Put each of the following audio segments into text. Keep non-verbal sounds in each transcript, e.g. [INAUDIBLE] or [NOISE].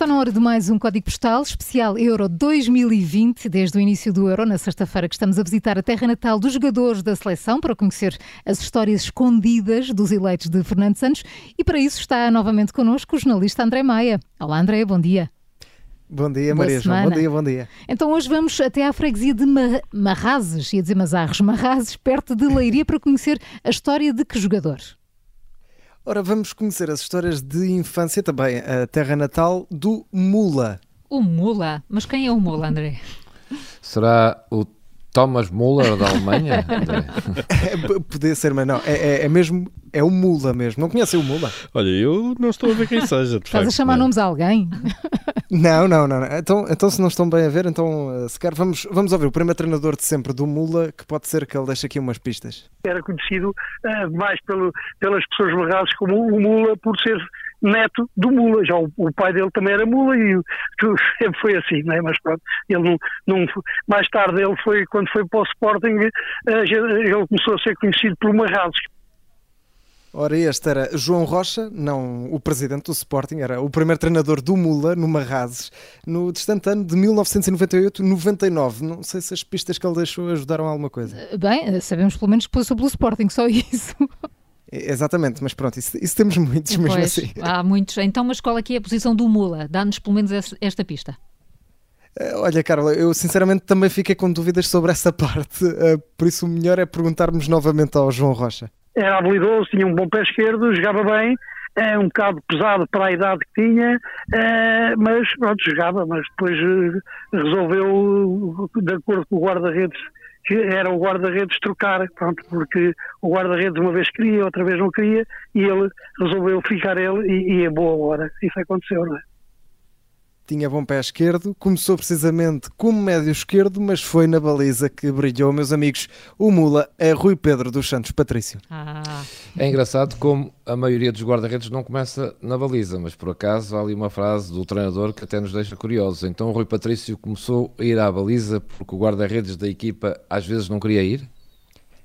Está na hora de mais um código postal especial Euro 2020, desde o início do Euro, na sexta-feira que estamos a visitar a terra natal dos jogadores da seleção para conhecer as histórias escondidas dos eleitos de Fernando Santos e para isso está novamente connosco o jornalista André Maia. Olá André, bom dia. Bom dia, Boa Maria João. Bom dia, bom dia. Então hoje vamos até à freguesia de Mar Marrazes, ia dizer Mazarros, Marrazes, perto de Leiria, para conhecer a história de que jogador? Ora, vamos conhecer as histórias de infância também, a terra natal do Mula. O Mula? Mas quem é o Mula, André? Será o Thomas Muller da Alemanha? [LAUGHS] é, podia ser, mas não. É, é, é, mesmo. É o Mula mesmo. Não conhece o Mula? Olha, eu não estou a ver quem seja. Estás facto, a chamar não. nomes a alguém? Não, não, não. Então, então, se não estão bem a ver, então, eh, se quer, vamos, vamos ouvir o primeiro treinador de sempre do Mula, que pode ser que ele deixe aqui umas pistas. Era conhecido uh, mais pelo, pelas pessoas legais como o Mula, por ser neto do Mula. Já o, o, pai dele também era Mula e [LAUGHS] sempre foi assim, não é? Mas pronto, ele não, não, mais tarde ele foi, quando foi para o Sporting, uh, ele começou a ser conhecido por Marrazes. Ora, este era João Rocha, não o presidente do Sporting, era o primeiro treinador do Mula, no Marrazes, no distante ano de 1998-99. Não sei se as pistas que ele deixou ajudaram a alguma coisa. Eh, bem, eh, sabemos pelo menos que passou pelo Sporting, só [LAUGHS] isso. Exatamente, mas pronto, isso, isso temos muitos pois, mesmo assim. Há muitos. Então, mas qual aqui é a posição do Mula? Dá-nos pelo menos esta pista. Eh, olha, Carla, eu sinceramente também fiquei com dúvidas sobre essa [LAUGHS] parte, por isso o melhor é perguntarmos novamente ao João Rocha era habilidoso, tinha um bom pé esquerdo, jogava bem, é um bocado pesado para a idade que tinha, é, mas pronto, jogava, mas depois eh, resolveu, de acordo com o guarda-redes, era o guarda-redes trocar, pronto, porque o guarda-redes uma vez queria, outra vez não queria, e ele resolveu ficar ele e, e é boa hora. Isso aconteceu, não é? Tinha bom pé esquerdo, começou precisamente como médio esquerdo, mas foi na baliza que brilhou, meus amigos. O Mula é Rui Pedro dos Santos Patrício. Ah. É engraçado como a maioria dos guarda-redes não começa na baliza, mas por acaso há ali uma frase do treinador que até nos deixa curiosos. Então o Rui Patrício começou a ir à baliza porque o guarda-redes da equipa às vezes não queria ir?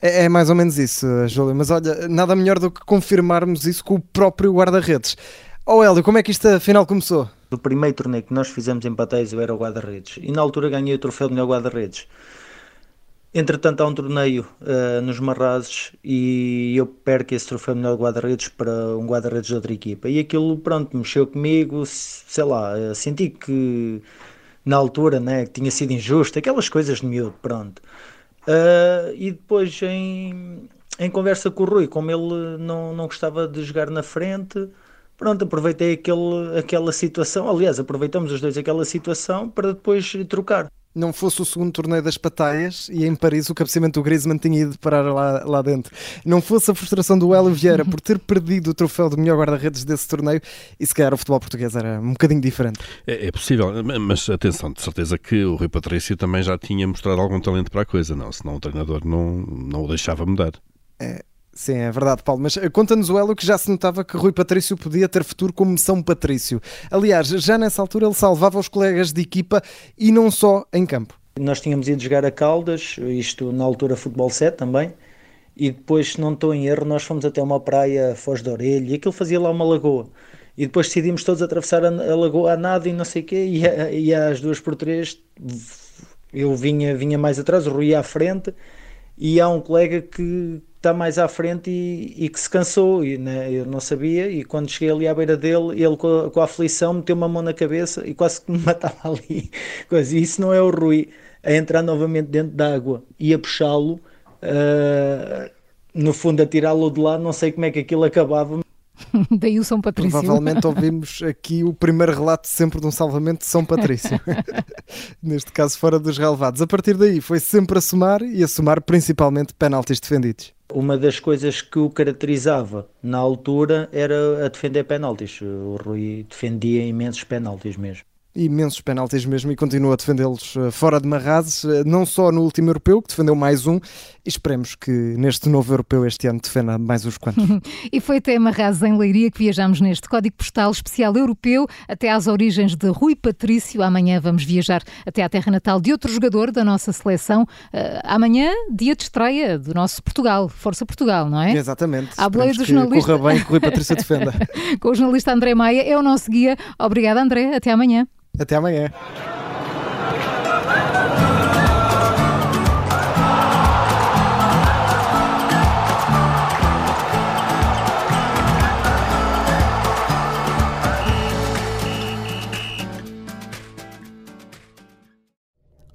É, é, mais ou menos isso, Júlio. Mas olha, nada melhor do que confirmarmos isso com o próprio guarda-redes. Oh Hélio, como é que isto afinal começou? O primeiro torneio que nós fizemos em Pateiros eu era o guarda-redes e na altura ganhei o troféu de melhor guarda-redes. Entretanto, há um torneio uh, nos Marrazes e eu perco esse troféu melhor guarda-redes para um guarda-redes de outra equipa. E aquilo, pronto, mexeu comigo, sei lá, uh, senti que na altura né, que tinha sido injusto, aquelas coisas de miúdo, pronto. Uh, e depois, em, em conversa com o Rui, como ele não, não gostava de jogar na frente, Pronto, aproveitei aquele, aquela situação. Aliás, aproveitamos os dois aquela situação para depois trocar. Não fosse o segundo torneio das pataias e em Paris o cabeceamento do Griezmann tinha ido parar lá, lá dentro. Não fosse a frustração do Hélio Vieira por ter perdido o troféu de melhor guarda-redes desse torneio e se calhar o futebol português era um bocadinho diferente. É, é, possível, mas atenção, de certeza que o Rui Patrício também já tinha mostrado algum talento para a coisa, não? Senão o treinador não, não o deixava mudar. É, Sim, é verdade, Paulo. Mas eh, conta-nos o Elo que já se notava que Rui Patrício podia ter futuro como São Patrício. Aliás, já nessa altura ele salvava os colegas de equipa e não só em campo. Nós tínhamos ido jogar a Caldas, isto na altura Futebol 7 também, e depois, se não estou em erro, nós fomos até uma praia Foz de Orelha e aquilo fazia lá uma lagoa. E depois decidimos todos atravessar a, a lagoa a nada e não sei o quê, e, a, e às duas por três eu vinha, vinha mais atrás, o Rui à frente, e há um colega que está mais à frente e, e que se cansou, e né, eu não sabia, e quando cheguei ali à beira dele, ele com a, com a aflição meteu uma mão na cabeça e quase que me [LAUGHS] matava ali. Coisa. E isso não é o Rui a entrar novamente dentro da água e a puxá-lo, uh, no fundo a tirá-lo de lá, não sei como é que aquilo acabava. [LAUGHS] Daí o São Patrício. Provavelmente ouvimos aqui o primeiro relato sempre de um salvamento de São Patrício. [LAUGHS] Neste caso, fora dos relevados. A partir daí, foi sempre a somar e a somar principalmente penaltis defendidos. Uma das coisas que o caracterizava na altura era a defender penaltis. O Rui defendia imensos penaltis mesmo imensos penaltis mesmo e continua a defendê-los eh, fora de Marrazes, eh, não só no último europeu, que defendeu mais um, e esperemos que neste novo europeu este ano defenda mais uns quantos. [LAUGHS] e foi até Marrazes em Leiria que viajamos neste código postal especial europeu até às origens de Rui Patrício. Amanhã vamos viajar até à terra natal de outro jogador da nossa seleção. Uh, amanhã, dia de estreia do nosso Portugal, Força Portugal, não é? Exatamente. À boleia do jornalista. Corra bem que Rui Patrício [LAUGHS] defenda. Com o jornalista André Maia, é o nosso guia. Obrigada, André. Até amanhã. Até amanhã.